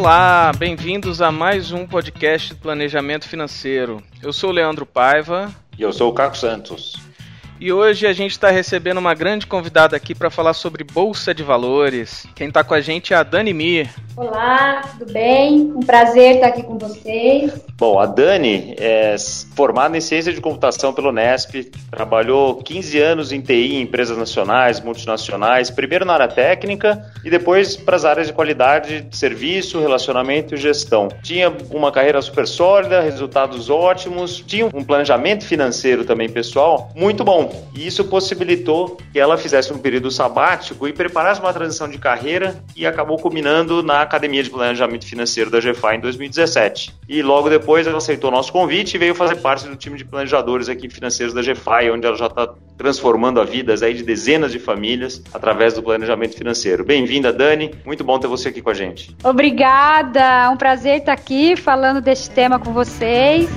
Olá, bem-vindos a mais um podcast do Planejamento Financeiro. Eu sou o Leandro Paiva. E eu sou o Caco Santos. E hoje a gente está recebendo uma grande convidada aqui para falar sobre Bolsa de Valores. Quem está com a gente é a Dani Mir. Olá, tudo bem? Um prazer estar aqui com vocês. Bom, a Dani é formada em Ciência de Computação pelo Nesp, trabalhou 15 anos em TI em empresas nacionais, multinacionais, primeiro na área técnica e depois para as áreas de qualidade de serviço, relacionamento e gestão. Tinha uma carreira super sólida, resultados ótimos, tinha um planejamento financeiro também pessoal muito bom. E isso possibilitou que ela fizesse um período sabático e preparasse uma transição de carreira e acabou culminando na Academia de Planejamento Financeiro da GFA em 2017. E logo depois ela aceitou nosso convite e veio fazer parte do time de planejadores aqui financeiros da GFA, onde ela já está transformando a vidas aí de dezenas de famílias através do planejamento financeiro. Bem-vinda, Dani. Muito bom ter você aqui com a gente. Obrigada. É um prazer estar aqui falando deste tema com vocês.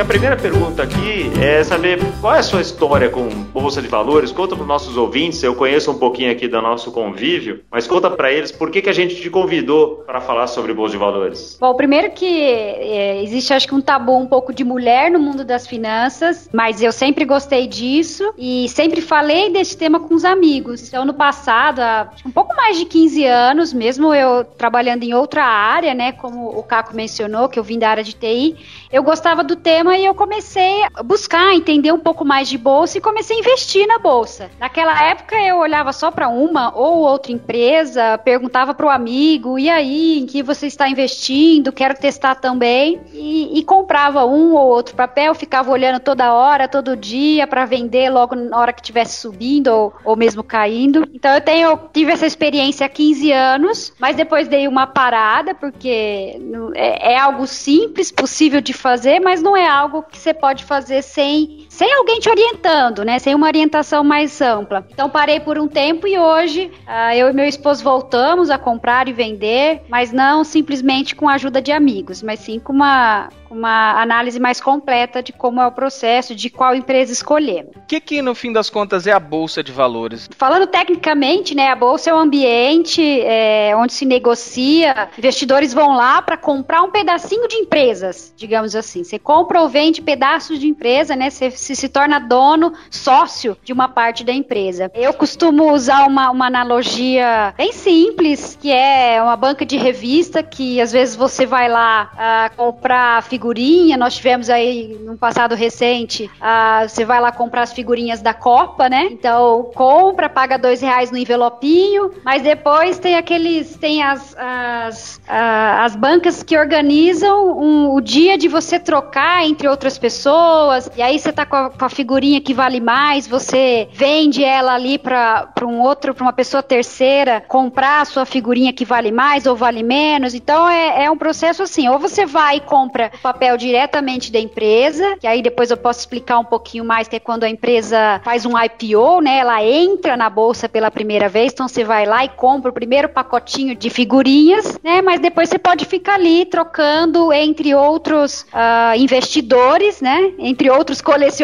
Que a primeira pergunta aqui é saber qual é a sua história com Bolsa de Valores. Conta para os nossos ouvintes, eu conheço um pouquinho aqui do nosso convívio, mas conta para eles por que, que a gente te convidou para falar sobre Bolsa de Valores. Bom, primeiro que é, existe acho que um tabu um pouco de mulher no mundo das finanças, mas eu sempre gostei disso e sempre falei desse tema com os amigos. Então, no passado, há um pouco mais de 15 anos, mesmo eu trabalhando em outra área, né, como o Caco mencionou, que eu vim da área de TI, eu gostava do tema e eu comecei a buscar entender um pouco mais de bolsa e comecei a investir na bolsa. Naquela época eu olhava só para uma ou outra empresa, perguntava para o amigo, e aí, em que você está investindo? Quero testar também. E, e comprava um ou outro papel, ficava olhando toda hora, todo dia, para vender logo na hora que estivesse subindo ou, ou mesmo caindo. Então eu tenho, tive essa experiência há 15 anos, mas depois dei uma parada, porque é, é algo simples, possível de fazer, mas não é algo que você pode fazer sem, sem alguém te orientando, né? Sem uma orientação mais ampla. Então parei por um tempo e hoje uh, eu e meu esposo voltamos a comprar e vender, mas não simplesmente com a ajuda de amigos, mas sim com uma, uma análise mais completa de como é o processo, de qual empresa escolher. O que, que no fim das contas é a bolsa de valores? Falando tecnicamente, né, a bolsa é um ambiente é, onde se negocia, investidores vão lá para comprar um pedacinho de empresas, digamos assim. Você compra ou vende pedaços de empresa, né? Você se, se torna dono, sócio de uma parte da empresa. Eu costumo usar uma, uma analogia bem simples, que é uma banca de revista que às vezes você vai lá uh, comprar figurinha. Nós tivemos aí no passado recente, uh, você vai lá comprar as figurinhas da Copa, né? Então compra, paga dois reais no envelopinho, mas depois tem aqueles, tem as, as, uh, as bancas que organizam um, o dia de você trocar entre outras pessoas, e aí você tá com a, com a figurinha que vale mais, você vende ela ali para um outro, para uma pessoa terceira comprar a sua figurinha que vale mais ou vale menos. Então é, é um processo assim, ou você vai e compra papel diretamente da empresa, que aí depois eu posso explicar um pouquinho mais, que é quando a empresa faz um IPO, né? Ela entra na bolsa pela primeira vez, então você vai lá e compra o primeiro pacotinho de figurinhas, né? Mas depois você pode ficar ali trocando entre outros uh, investidores, né? Entre outros colecionadores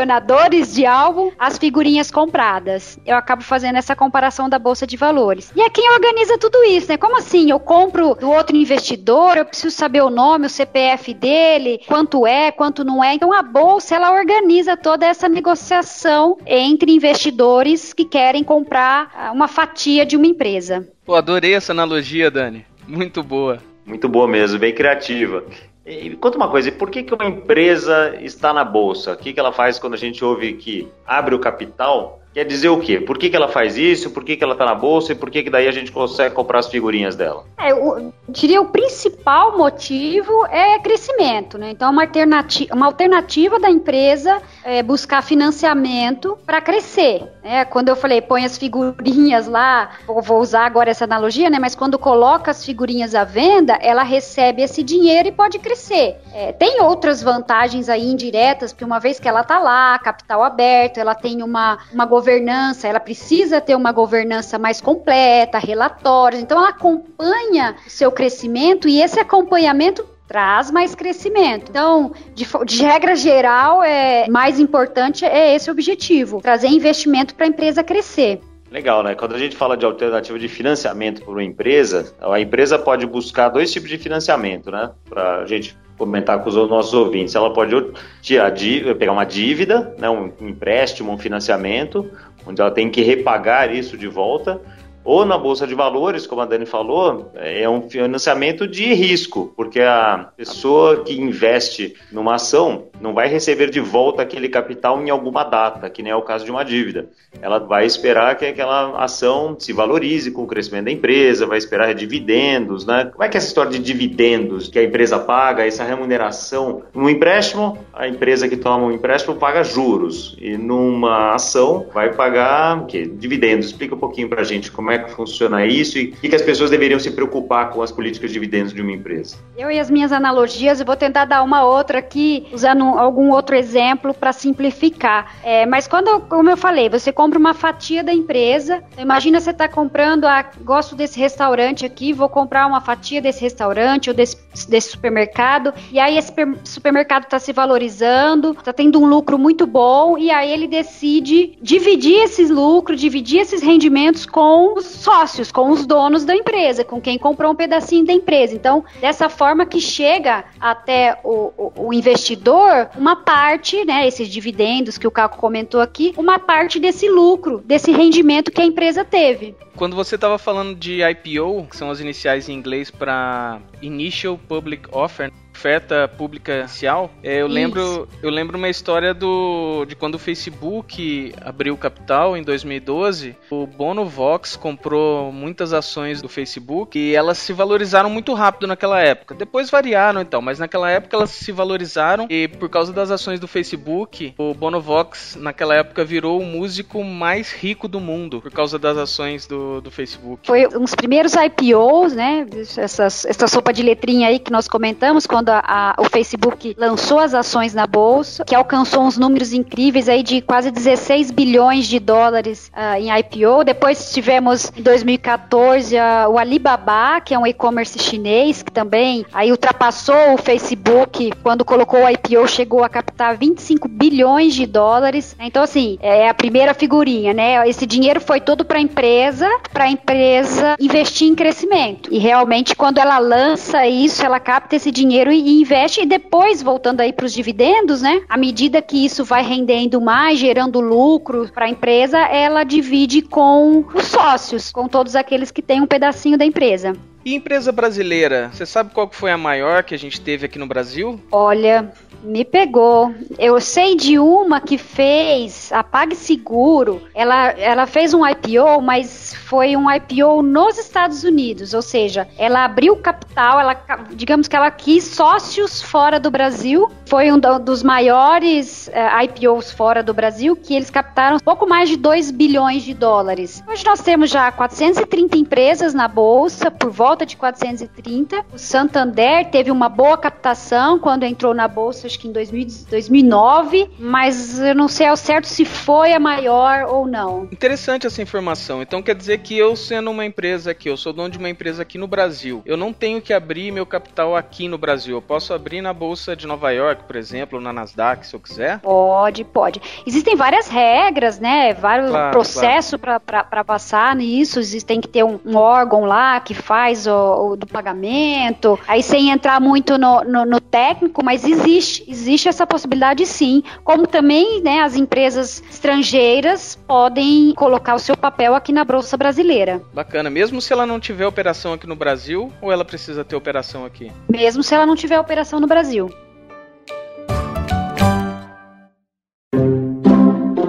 de álbum, as figurinhas compradas. Eu acabo fazendo essa comparação da bolsa de valores. E é quem organiza tudo isso, né? Como assim? Eu compro do outro investidor, eu preciso saber o nome, o CPF dele dele, quanto é, quanto não é. Então a bolsa ela organiza toda essa negociação entre investidores que querem comprar ah, uma fatia de uma empresa. Pô, adorei essa analogia, Dani. Muito boa. Muito boa mesmo, bem criativa. E conta uma coisa, por que, que uma empresa está na bolsa? O que, que ela faz quando a gente ouve que abre o capital? Quer dizer o quê? Por que, que ela faz isso? Por que, que ela está na bolsa? E por que, que daí a gente consegue comprar as figurinhas dela? É, eu diria o principal motivo é crescimento, né? Então, uma alternativa, uma alternativa da empresa é, buscar financiamento para crescer. Né? Quando eu falei põe as figurinhas lá, vou usar agora essa analogia, né? Mas quando coloca as figurinhas à venda, ela recebe esse dinheiro e pode crescer. É, tem outras vantagens aí indiretas, porque uma vez que ela está lá, capital aberto, ela tem uma, uma governança, ela precisa ter uma governança mais completa, relatórios, então ela acompanha o seu crescimento e esse acompanhamento traz mais crescimento. Então, de, de, regra geral, é mais importante é esse objetivo, trazer investimento para a empresa crescer. Legal, né? Quando a gente fala de alternativa de financiamento para uma empresa, a empresa pode buscar dois tipos de financiamento, né? Para a gente comentar com os nossos ouvintes. Ela pode tirar, pegar uma dívida, né? um empréstimo, um financiamento, onde ela tem que repagar isso de volta, ou na bolsa de valores, como a Dani falou, é um financiamento de risco, porque a pessoa que investe numa ação não vai receber de volta aquele capital em alguma data, que nem é o caso de uma dívida. Ela vai esperar que aquela ação se valorize com o crescimento da empresa, vai esperar dividendos, né? Como é que é essa história de dividendos que a empresa paga, essa remuneração? No empréstimo, a empresa que toma o um empréstimo paga juros e numa ação vai pagar o quê? dividendos. Explica um pouquinho para a gente como é é que funciona isso e que as pessoas deveriam se preocupar com as políticas de dividendos de uma empresa. Eu e as minhas analogias, eu vou tentar dar uma outra aqui, usando algum outro exemplo para simplificar. É, mas quando, como eu falei, você compra uma fatia da empresa, então imagina você está comprando, ah, gosto desse restaurante aqui, vou comprar uma fatia desse restaurante ou desse, desse supermercado, e aí esse supermercado está se valorizando, está tendo um lucro muito bom, e aí ele decide dividir esses lucros, dividir esses rendimentos com os sócios, com os donos da empresa, com quem comprou um pedacinho da empresa. Então, dessa forma que chega até o, o, o investidor uma parte, né, esses dividendos que o Caco comentou aqui, uma parte desse lucro, desse rendimento que a empresa teve. Quando você estava falando de IPO, que são as iniciais em inglês para Initial Public Offer, oferta pública inicial, é, eu lembro eu lembro uma história do de quando o Facebook abriu capital em 2012, o Bono Vox comprou muitas ações do Facebook e elas se valorizaram muito rápido naquela época. Depois variaram então, mas naquela época elas se valorizaram e por causa das ações do Facebook, o Bono Vox naquela época virou o músico mais rico do mundo por causa das ações do, do Facebook. Foi uns primeiros IPOs, né? Essas, essa sopa de letrinha aí que nós comentamos quando quando a, a, o Facebook lançou as ações na bolsa, que alcançou uns números incríveis aí de quase 16 bilhões de dólares uh, em IPO. Depois tivemos em 2014 uh, o Alibaba, que é um e-commerce chinês, que também aí ultrapassou o Facebook quando colocou o IPO, chegou a captar 25 bilhões de dólares. Então, assim, é a primeira figurinha, né? Esse dinheiro foi todo para a empresa, para a empresa investir em crescimento. E realmente, quando ela lança isso, ela capta esse dinheiro e investe e depois voltando aí para os dividendos, né? À medida que isso vai rendendo mais, gerando lucro para a empresa, ela divide com os sócios, com todos aqueles que têm um pedacinho da empresa. E empresa brasileira, você sabe qual foi a maior que a gente teve aqui no Brasil? Olha, me pegou. Eu sei de uma que fez a PagSeguro. Ela, ela fez um IPO, mas foi um IPO nos Estados Unidos. Ou seja, ela abriu capital, ela, digamos que ela quis sócios fora do Brasil. Foi um dos maiores uh, eh, IPOs fora do Brasil, que eles captaram pouco mais de 2 bilhões de dólares. Hoje nós temos já 430 empresas na bolsa, por volta de 430. O Santander teve uma boa captação quando entrou na bolsa acho que em 2000, 2009, mas eu não sei ao certo se foi a maior ou não. Interessante essa informação. Então quer dizer que eu sendo uma empresa aqui, eu sou dono de uma empresa aqui no Brasil, eu não tenho que abrir meu capital aqui no Brasil. Eu posso abrir na bolsa de Nova York, por exemplo, ou na Nasdaq, se eu quiser? Pode, pode. Existem várias regras, né? Vários claro, processos claro. para passar nisso. Existem que ter um, um órgão lá que faz o, o, do pagamento. Aí sem entrar muito no, no, no técnico, mas existe existe essa possibilidade sim, como também né, as empresas estrangeiras podem colocar o seu papel aqui na Bolsa Brasileira. Bacana, mesmo se ela não tiver operação aqui no Brasil, ou ela precisa ter operação aqui? Mesmo se ela não tiver operação no Brasil.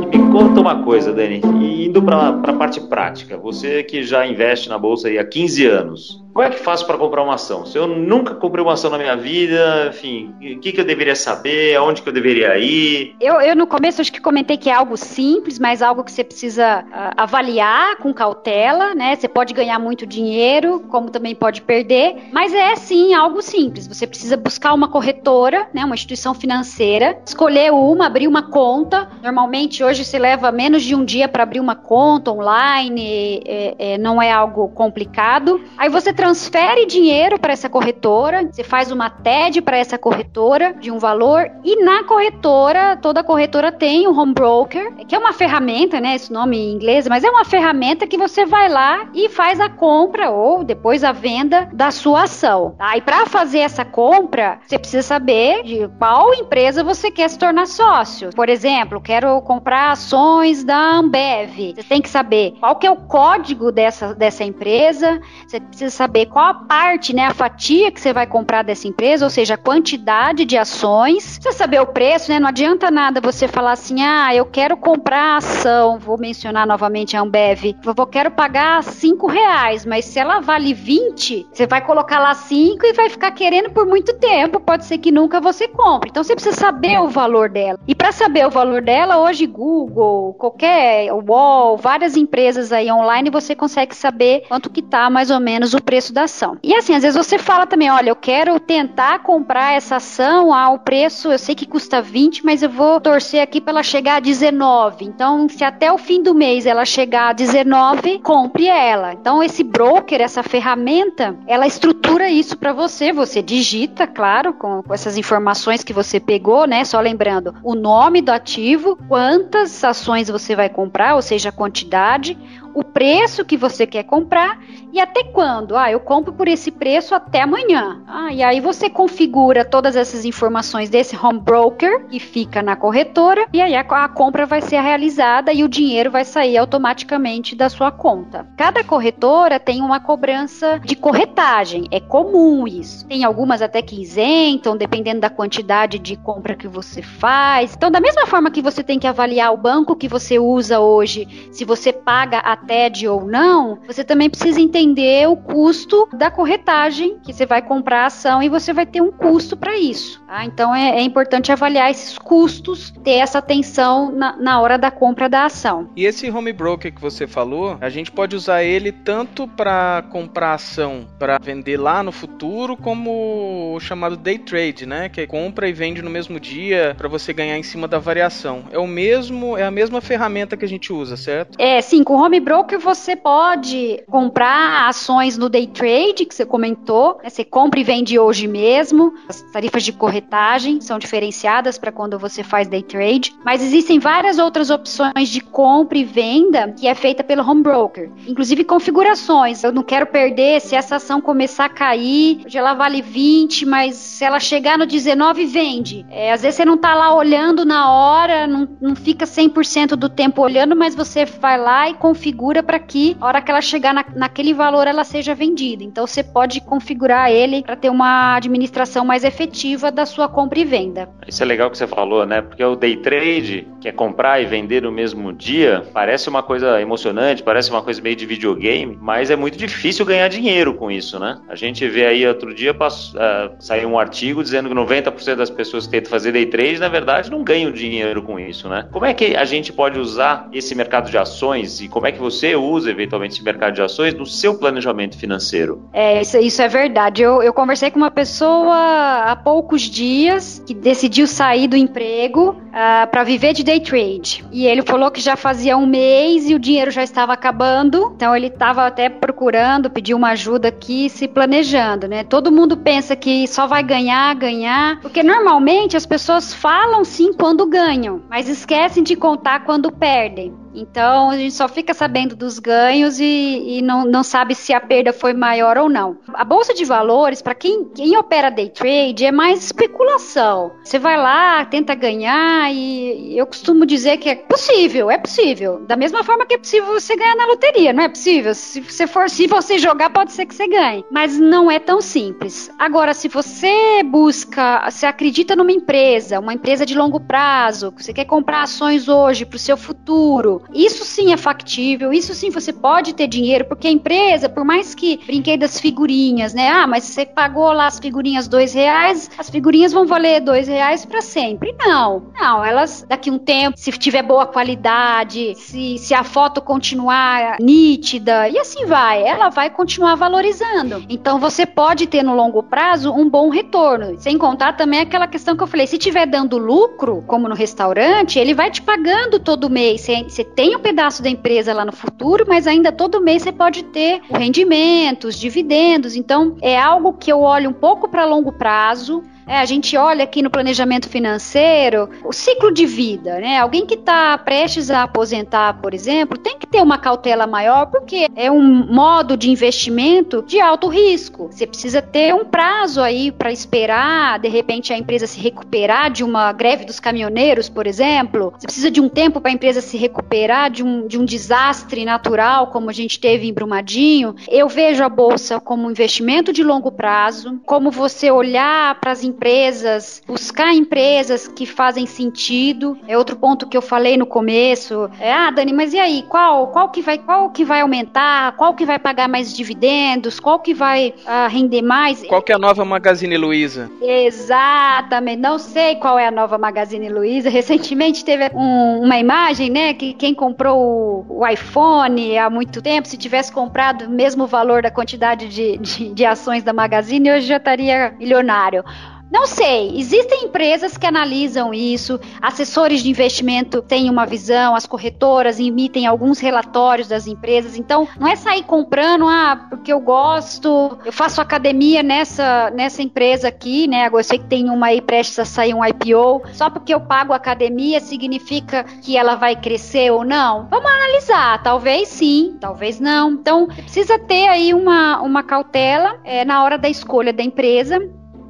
Me conta uma coisa, Dani, e indo para a parte prática, você que já investe na Bolsa há 15 anos, como é que faço para comprar uma ação? Se eu nunca comprei uma ação na minha vida, enfim, o que, que eu deveria saber? Aonde que eu deveria ir? Eu, eu no começo acho que comentei que é algo simples, mas algo que você precisa uh, avaliar com cautela, né? Você pode ganhar muito dinheiro, como também pode perder, mas é sim algo simples. Você precisa buscar uma corretora, né? Uma instituição financeira, escolher uma, abrir uma conta. Normalmente hoje se leva menos de um dia para abrir uma conta online, é, é, não é algo complicado. Aí você transfere dinheiro para essa corretora, você faz uma TED para essa corretora de um valor e na corretora, toda corretora tem um home broker, que é uma ferramenta, né, esse nome em inglês, mas é uma ferramenta que você vai lá e faz a compra ou depois a venda da sua ação. Tá? E para fazer essa compra, você precisa saber de qual empresa você quer se tornar sócio. Por exemplo, quero comprar ações da Ambev. Você tem que saber qual que é o código dessa, dessa empresa, você precisa saber saber qual a parte, né, a fatia que você vai comprar dessa empresa, ou seja, a quantidade de ações. Precisa saber o preço, né? Não adianta nada você falar assim, ah, eu quero comprar a ação, vou mencionar novamente a Ambev, eu quero pagar 5 reais, mas se ela vale 20, você vai colocar lá 5 e vai ficar querendo por muito tempo, pode ser que nunca você compre. Então você precisa saber o valor dela. E para saber o valor dela, hoje Google, qualquer Wall, várias empresas aí online, você consegue saber quanto que tá mais ou menos o preço preço da ação. E assim, às vezes você fala também, olha, eu quero tentar comprar essa ação ao preço, eu sei que custa 20, mas eu vou torcer aqui para ela chegar a 19. Então, se até o fim do mês ela chegar a 19, compre ela. Então, esse broker, essa ferramenta, ela estrutura isso para você. Você digita, claro, com, com essas informações que você pegou, né? Só lembrando o nome do ativo, quantas ações você vai comprar, ou seja, a quantidade, o preço que você quer comprar e até quando. Ah, eu compro por esse preço até amanhã. Ah, e aí você configura todas essas informações desse home broker que fica na corretora e aí a, a compra vai ser realizada e o dinheiro vai sair automaticamente da sua conta. Cada corretora tem uma cobrança de corretagem, é comum isso. Tem algumas até que isentam, dependendo da quantidade de compra que você faz. Então, da mesma forma que você tem que avaliar o banco que você usa hoje, se você paga a TED ou não, você também precisa entender o custo da corretagem que você vai comprar a ação e você vai ter um custo para isso. Tá? Então é, é, importante avaliar esses custos, ter essa atenção na, na hora da compra da ação. E esse home broker que você falou, a gente pode usar ele tanto para comprar ação para vender lá no futuro, como o chamado day trade, né? Que é compra e vende no mesmo dia para você ganhar em cima da variação. É o mesmo, é a mesma ferramenta que a gente usa, certo? É, sim, com home broker broker você pode comprar ações no day trade, que você comentou. Né? Você compra e vende hoje mesmo. As tarifas de corretagem são diferenciadas para quando você faz day trade. Mas existem várias outras opções de compra e venda que é feita pelo home broker. Inclusive configurações. Eu não quero perder se essa ação começar a cair. Hoje ela vale 20, mas se ela chegar no 19, vende. É, às vezes você não está lá olhando na hora, não, não fica 100% do tempo olhando, mas você vai lá e configura para que, a hora que ela chegar na, naquele valor, ela seja vendida. Então, você pode configurar ele para ter uma administração mais efetiva da sua compra e venda. Isso é legal que você falou, né? Porque o day trade, que é comprar e vender no mesmo dia, parece uma coisa emocionante, parece uma coisa meio de videogame, mas é muito difícil ganhar dinheiro com isso, né? A gente vê aí outro dia passou, uh, saiu um artigo dizendo que 90% das pessoas que tentam fazer day trade, na verdade, não ganham dinheiro com isso, né? Como é que a gente pode usar esse mercado de ações e como é que você usa eventualmente esse mercado de ações no seu planejamento financeiro. É, isso, isso é verdade. Eu, eu conversei com uma pessoa há poucos dias que decidiu sair do emprego uh, ah, para viver de day trade. E ele falou que já fazia um mês e o dinheiro já estava acabando. Então ele estava até procurando, pediu uma ajuda aqui, se planejando, né? Todo mundo pensa que só vai ganhar, ganhar, porque normalmente as pessoas falam sim quando ganham, mas esquecem de contar quando perdem. Então a gente só fica sabendo dos ganhos e, e não, não sabe se a perda foi maior ou não. A bolsa de valores, para quem, quem opera day trade, é mais especulação. Você vai lá, tenta ganhar e eu costumo dizer que é possível, é possível. Da mesma forma que é possível você ganhar na loteria, não é possível? Se você for, se você jogar, pode ser que você ganhe, mas não é tão simples. Agora, se você busca, se acredita numa empresa, uma empresa de longo prazo, que você quer comprar ações hoje para o seu futuro, isso sim é factível, isso sim você pode ter dinheiro, porque a empresa, por mais que brinquei das figurinhas, né? Ah, mas você pagou lá as figurinhas dois reais, as figurinhas vão valer dois reais para sempre. Não, não, elas daqui um tempo, se tiver boa qualidade, se, se a foto continuar nítida e assim vai, ela vai continuar valorizando. Então você pode ter no longo prazo um bom retorno. Sem contar também aquela questão que eu falei, se tiver dando lucro, como no restaurante, ele vai te pagando todo mês. Você, você tem um pedaço da empresa lá no futuro, mas ainda todo mês você pode ter o rendimento, os dividendos. Então é algo que eu olho um pouco para longo prazo é, a gente olha aqui no planejamento financeiro o ciclo de vida, né? Alguém que está prestes a aposentar, por exemplo, tem que ter uma cautela maior porque é um modo de investimento de alto risco. Você precisa ter um prazo aí para esperar, de repente, a empresa se recuperar de uma greve dos caminhoneiros, por exemplo. Você precisa de um tempo para a empresa se recuperar de um, de um desastre natural, como a gente teve em Brumadinho. Eu vejo a bolsa como um investimento de longo prazo, como você olhar para as empresas empresas, buscar empresas que fazem sentido. É outro ponto que eu falei no começo. É, ah, Dani, mas e aí? Qual, qual que vai, qual que vai aumentar? Qual que vai pagar mais dividendos? Qual que vai uh, render mais? Qual que é a nova Magazine Luiza? Exatamente. Não sei qual é a nova Magazine Luiza. Recentemente teve um, uma imagem, né, que quem comprou o, o, iPhone há muito tempo, se tivesse comprado o mesmo valor da quantidade de, de, de ações da Magazine, hoje já estaria milionário. Não sei, existem empresas que analisam isso, assessores de investimento têm uma visão, as corretoras emitem alguns relatórios das empresas, então não é sair comprando, ah, porque eu gosto, eu faço academia nessa, nessa empresa aqui, né? Eu sei que tem uma aí prestes a sair um IPO, só porque eu pago academia significa que ela vai crescer ou não? Vamos analisar, talvez sim, talvez não. Então, precisa ter aí uma, uma cautela é, na hora da escolha da empresa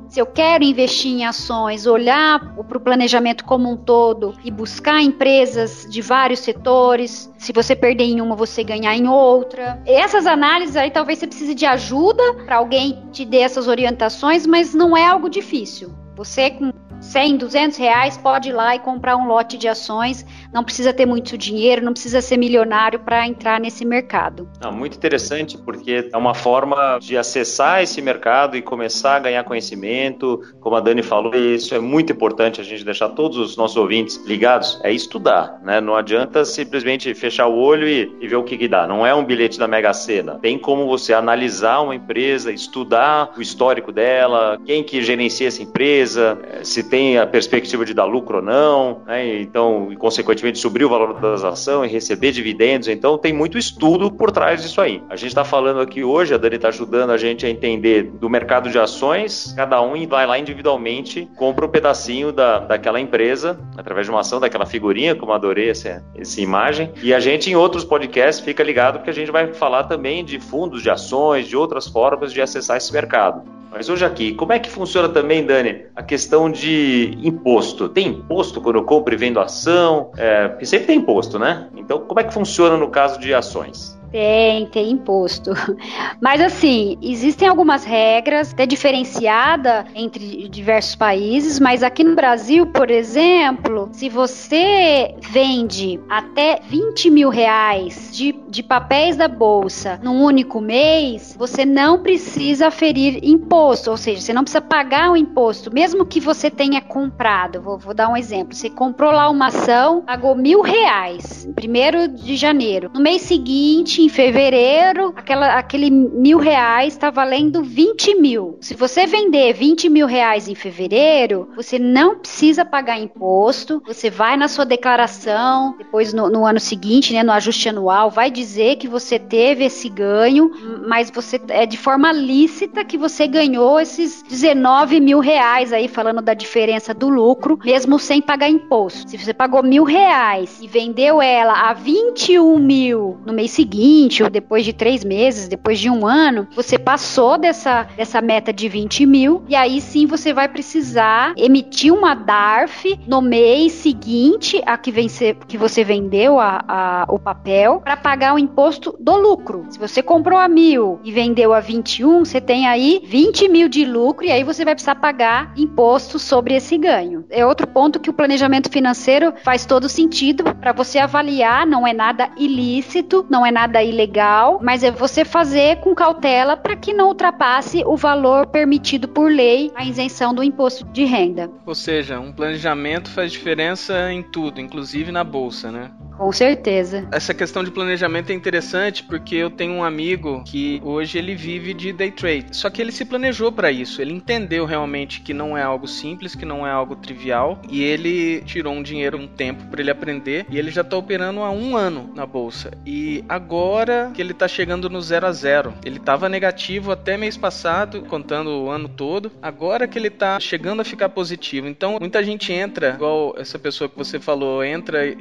se eu quero investir em ações, olhar para o planejamento como um todo e buscar empresas de vários setores, se você perder em uma, você ganhar em outra. Essas análises aí talvez você precise de ajuda para alguém te dê essas orientações, mas não é algo difícil. Você com 100, 200 reais, pode ir lá e comprar um lote de ações. Não precisa ter muito dinheiro, não precisa ser milionário para entrar nesse mercado. Não, muito interessante, porque é uma forma de acessar esse mercado e começar a ganhar conhecimento. Como a Dani falou, isso é muito importante a gente deixar todos os nossos ouvintes ligados. É estudar, né? Não adianta simplesmente fechar o olho e, e ver o que, que dá. Não é um bilhete da Mega Sena. Tem como você analisar uma empresa, estudar o histórico dela, quem que gerencia essa empresa, eh, se tem a perspectiva de dar lucro ou não, né? então, e consequentemente, subir o valor das ações e receber dividendos. Então, tem muito estudo por trás disso aí. A gente está falando aqui hoje, a Dani está ajudando a gente a entender do mercado de ações, cada um vai lá individualmente, compra um pedacinho da, daquela empresa, através de uma ação, daquela figurinha, como adorei essa, essa imagem. E a gente, em outros podcasts, fica ligado porque a gente vai falar também de fundos de ações, de outras formas de acessar esse mercado. Mas hoje aqui, como é que funciona também, Dani, a questão de imposto? Tem imposto quando eu compro e vendo ação? É, porque sempre tem imposto, né? Então, como é que funciona no caso de ações? Tem, tem imposto. Mas assim, existem algumas regras, até diferenciada entre diversos países, mas aqui no Brasil, por exemplo, se você vende até 20 mil reais de, de papéis da bolsa num único mês, você não precisa ferir imposto, ou seja, você não precisa pagar o imposto, mesmo que você tenha comprado. Vou, vou dar um exemplo. Você comprou lá uma ação, pagou mil reais, primeiro de janeiro. No mês seguinte, em fevereiro, aquela, aquele mil reais está valendo 20 mil. Se você vender 20 mil reais em fevereiro, você não precisa pagar imposto, você vai na sua declaração, depois no, no ano seguinte, né, no ajuste anual, vai dizer que você teve esse ganho, mas você é de forma lícita que você ganhou esses 19 mil reais aí, falando da diferença do lucro, mesmo sem pagar imposto. Se você pagou mil reais e vendeu ela a 21 mil no mês seguinte, 20, ou depois de três meses, depois de um ano, você passou dessa, dessa meta de 20 mil, e aí sim você vai precisar emitir uma DARF no mês seguinte a que, vencer, que você vendeu a, a o papel para pagar o imposto do lucro. Se você comprou a mil e vendeu a 21, você tem aí 20 mil de lucro e aí você vai precisar pagar imposto sobre esse ganho. É outro ponto que o planejamento financeiro faz todo sentido para você avaliar, não é nada ilícito, não é nada ilegal, mas é você fazer com cautela para que não ultrapasse o valor permitido por lei a isenção do imposto de renda. Ou seja, um planejamento faz diferença em tudo, inclusive na bolsa, né? Com certeza. Essa questão de planejamento é interessante porque eu tenho um amigo que hoje ele vive de day trade. Só que ele se planejou para isso. Ele entendeu realmente que não é algo simples, que não é algo trivial e ele tirou um dinheiro, um tempo para ele aprender e ele já está operando há um ano na bolsa. E agora que ele está chegando no zero a zero, ele estava negativo até mês passado, contando o ano todo. Agora que ele está chegando a ficar positivo. Então muita gente entra, igual essa pessoa que você falou, entra e,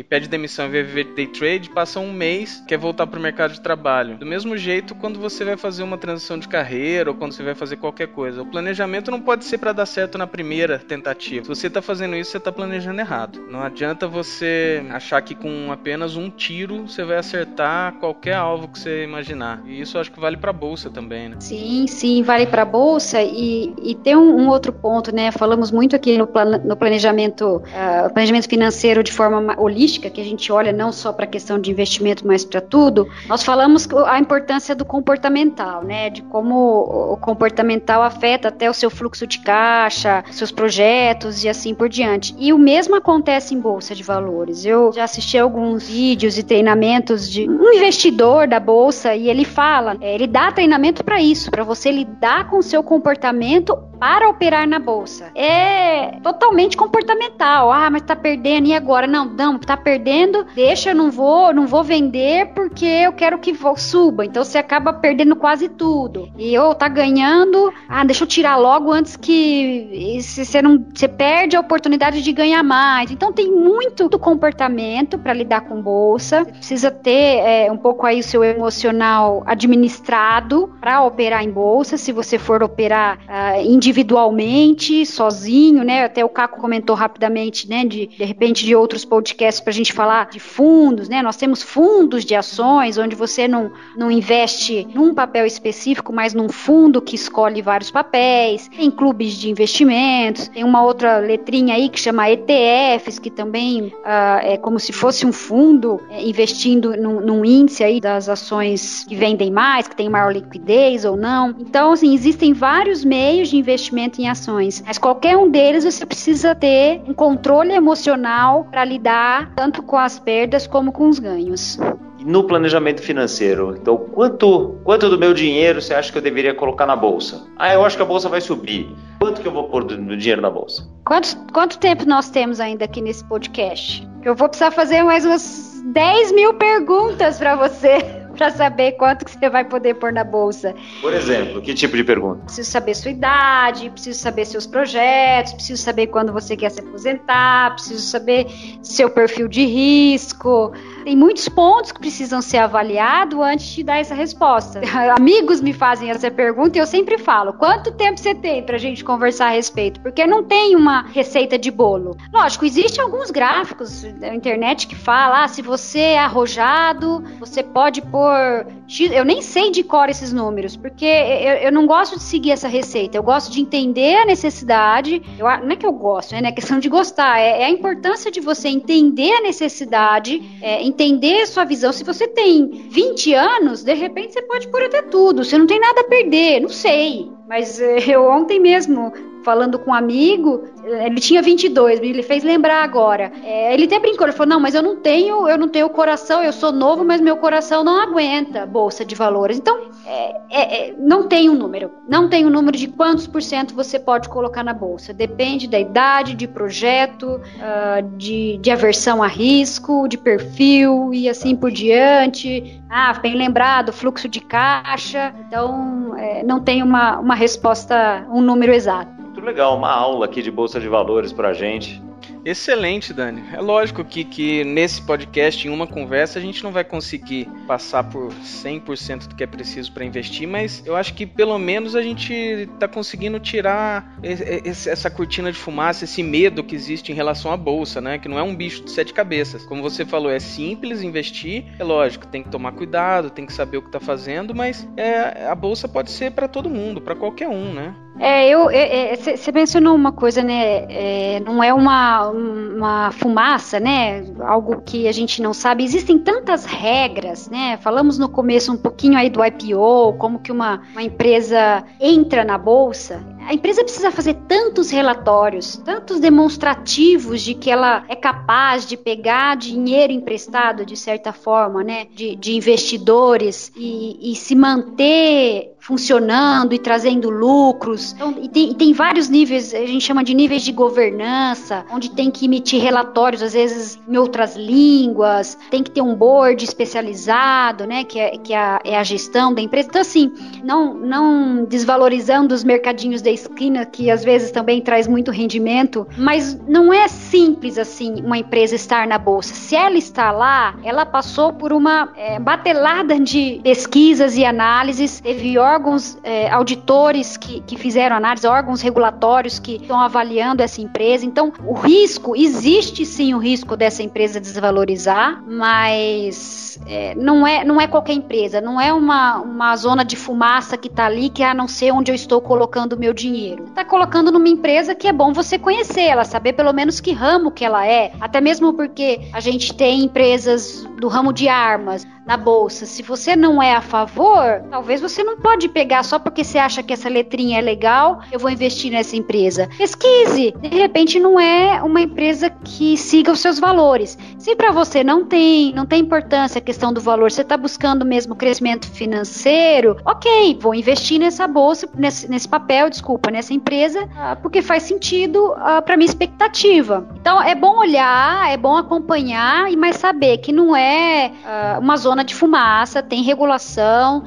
e pede demissão e vai viver day trade, passa um mês, quer voltar para o mercado de trabalho. Do mesmo jeito, quando você vai fazer uma transição de carreira ou quando você vai fazer qualquer coisa, o planejamento não pode ser para dar certo na primeira tentativa. Se você está fazendo isso, você está planejando errado. Não adianta você achar que com apenas um tiro você vai acertar qualquer alvo que você imaginar. E isso acho que vale para bolsa também, né? Sim, sim, vale para bolsa e, e tem um, um, outro ponto, né? Falamos muito aqui no, plan, no planejamento, uh, planejamento financeiro de forma holística que a gente olha não só para a questão de investimento, mas para tudo, nós falamos a importância do comportamental, né? De como o comportamental afeta até o seu fluxo de caixa, seus projetos e assim por diante. E o mesmo acontece em bolsa de valores. Eu já assisti alguns vídeos e treinamentos de um investidor da bolsa e ele fala, é, ele dá treinamento para isso, para você lidar com o seu comportamento para operar na bolsa. É totalmente comportamental. Ah, mas tá perdendo e agora? Não, não, tá perdendo deixa, eu não vou, não vou vender porque eu quero que suba. Então você acaba perdendo quase tudo. E ou tá ganhando, ah, deixa eu tirar logo antes que você não, você perde a oportunidade de ganhar mais. Então tem muito do comportamento para lidar com bolsa. Precisa ter é, um pouco aí o seu emocional administrado para operar em bolsa. Se você for operar uh, individualmente, sozinho, né? Até o Caco comentou rapidamente, né? De de repente de outros podcasts para a gente falar de fundos, né? Nós temos fundos de ações onde você não, não investe num papel específico, mas num fundo que escolhe vários papéis. Tem clubes de investimentos, tem uma outra letrinha aí que chama ETFs, que também uh, é como se fosse um fundo é, investindo num, num, índice aí das ações que vendem mais, que tem maior liquidez ou não. Então, assim, existem vários meios de investimento em ações, mas qualquer um deles você precisa ter um controle emocional para lidar tanto com as perdas como com os ganhos. No planejamento financeiro, então quanto, quanto do meu dinheiro você acha que eu deveria colocar na bolsa? Ah, eu acho que a bolsa vai subir. Quanto que eu vou pôr do dinheiro na bolsa? Quanto, quanto tempo nós temos ainda aqui nesse podcast? Eu vou precisar fazer mais umas 10 mil perguntas para você para saber quanto que você vai poder pôr na bolsa. Por exemplo, que tipo de pergunta? Preciso saber sua idade, preciso saber seus projetos, preciso saber quando você quer se aposentar, preciso saber seu perfil de risco. Tem muitos pontos que precisam ser avaliados antes de dar essa resposta. Amigos me fazem essa pergunta e eu sempre falo: quanto tempo você tem para a gente conversar a respeito? Porque não tem uma receita de bolo. Lógico, existem alguns gráficos da internet que falam: ah, se você é arrojado, você pode pôr Eu nem sei de cor esses números, porque eu, eu não gosto de seguir essa receita. Eu gosto de entender a necessidade. Eu, não é que eu gosto, né? É questão de gostar. É, é, a importância de você entender a necessidade, é, entender a sua visão. Se você tem 20 anos, de repente você pode pôr até tudo. Você não tem nada a perder. Não sei. Mas eh, eu ontem mesmo falando com um amigo, eh, ele tinha 22, ele fez lembrar agora. É, ele até brincou, ele falou: "Não, mas eu não tenho, eu não tenho coração, eu sou novo, mas meu coração não aguenta bolsa de valores". Então, é, é, não tem um número, não tem um número de quantos por cento você pode colocar na bolsa. Depende da idade, de projeto, uh, de, de aversão a risco, de perfil e assim por diante. Ah, bem lembrado, fluxo de caixa. Então, não tem uma, uma resposta, um número exato. Legal, uma aula aqui de Bolsa de Valores para a gente. Excelente, Dani. É lógico que, que nesse podcast, em uma conversa, a gente não vai conseguir passar por 100% do que é preciso para investir, mas eu acho que pelo menos a gente está conseguindo tirar essa cortina de fumaça, esse medo que existe em relação à bolsa, né? Que não é um bicho de sete cabeças. Como você falou, é simples investir, é lógico, tem que tomar cuidado, tem que saber o que está fazendo, mas é, a bolsa pode ser para todo mundo, para qualquer um, né? É, eu, você é, mencionou uma coisa, né? É, não é uma, uma fumaça, né? Algo que a gente não sabe. Existem tantas regras, né? Falamos no começo um pouquinho aí do IPO, como que uma, uma empresa entra na bolsa. A empresa precisa fazer tantos relatórios, tantos demonstrativos de que ela é capaz de pegar dinheiro emprestado, de certa forma, né? De, de investidores e, e se manter funcionando e trazendo lucros. Então, e tem, e tem, vários níveis, a gente chama de níveis de governança, onde tem que emitir relatórios, às vezes em outras línguas, tem que ter um board especializado, né, que é, que é, a, é a gestão da empresa. Então, assim, não, não desvalorizando os mercadinhos da esquina, que às vezes também traz muito rendimento, mas não é simples assim uma empresa estar na bolsa. Se ela está lá, ela passou por uma é, batelada de pesquisas e análises, teve órgãos é, auditores que, que fizeram análise, órgãos regulatórios que estão avaliando essa empresa. Então, o risco, existe sim o risco dessa empresa desvalorizar, mas é, não, é, não é qualquer empresa, não é uma, uma zona de fumaça que está ali, que a não ser onde eu estou colocando o meu dinheiro. Está colocando numa empresa que é bom você conhecer ela, saber pelo menos que ramo que ela é, até mesmo porque a gente tem empresas do ramo de armas na bolsa. Se você não é a favor, talvez você não pode pegar só porque você acha que essa letrinha é legal, eu vou investir nessa empresa. Pesquise. De repente não é uma empresa que siga os seus valores. Se para você não tem, não tem importância a questão do valor, você está buscando mesmo crescimento financeiro, ok, vou investir nessa bolsa, nesse, nesse papel, desculpa, nessa empresa, uh, porque faz sentido ah, para minha expectativa. Então é bom olhar, é bom acompanhar, mas saber que não é uh, uma zona de fumaça, tem regulação,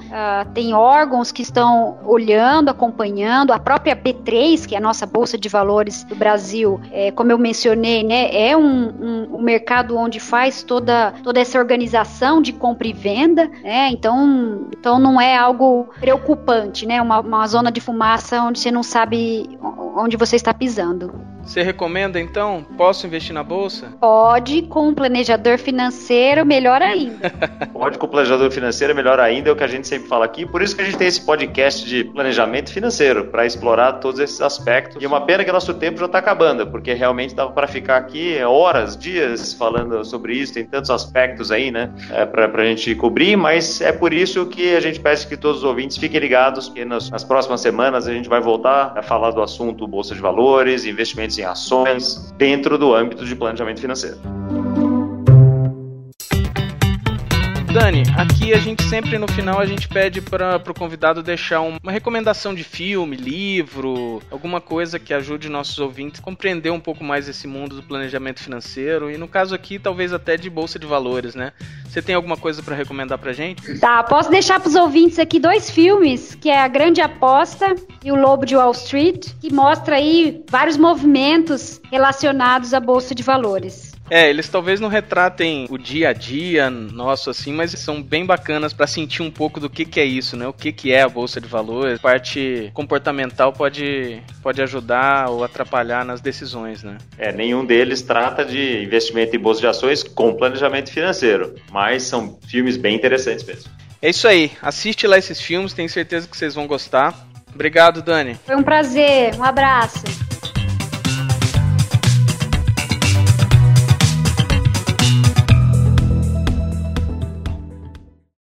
tem órgãos que estão olhando, acompanhando, a própria B3, que é a nossa bolsa de valores do Brasil, é, como eu mencionei, né, é um, um, um, mercado onde faz toda, toda essa organização de compra e venda, né, então, então não é algo preocupante, né, uma, uma zona de fumaça onde você não sabe onde você está pisando. Você recomenda então? Posso investir na bolsa? Pode, com um planejador financeiro, melhor ainda. Pode com o planejador financeiro, melhor ainda, é o que a gente sempre fala aqui. Por isso que a gente tem esse podcast de planejamento financeiro, para explorar todos esses aspectos. E é uma pena que nosso tempo já está acabando, porque realmente dava para ficar aqui horas, dias falando sobre isso, tem tantos aspectos aí, né, é, para a gente cobrir, mas é por isso que a gente peça que todos os ouvintes fiquem ligados, que nas, nas próximas semanas a gente vai voltar a falar do assunto Bolsa de Valores, investimentos em ações, dentro do âmbito de planejamento financeiro. Dani, aqui a gente sempre no final a gente pede para o convidado deixar uma recomendação de filme, livro, alguma coisa que ajude nossos ouvintes a compreender um pouco mais esse mundo do planejamento financeiro e no caso aqui talvez até de bolsa de valores, né? Você tem alguma coisa para recomendar pra gente? Tá, posso deixar para os ouvintes aqui dois filmes, que é A Grande Aposta e O Lobo de Wall Street, que mostra aí vários movimentos relacionados à bolsa de valores. É, eles talvez não retratem o dia a dia nosso assim, mas são bem bacanas para sentir um pouco do que, que é isso, né? O que, que é a bolsa de valores. A parte comportamental pode, pode ajudar ou atrapalhar nas decisões, né? É, nenhum deles trata de investimento em bolsa de ações com planejamento financeiro, mas são filmes bem interessantes mesmo. É isso aí. Assiste lá esses filmes, tenho certeza que vocês vão gostar. Obrigado, Dani. Foi um prazer. Um abraço.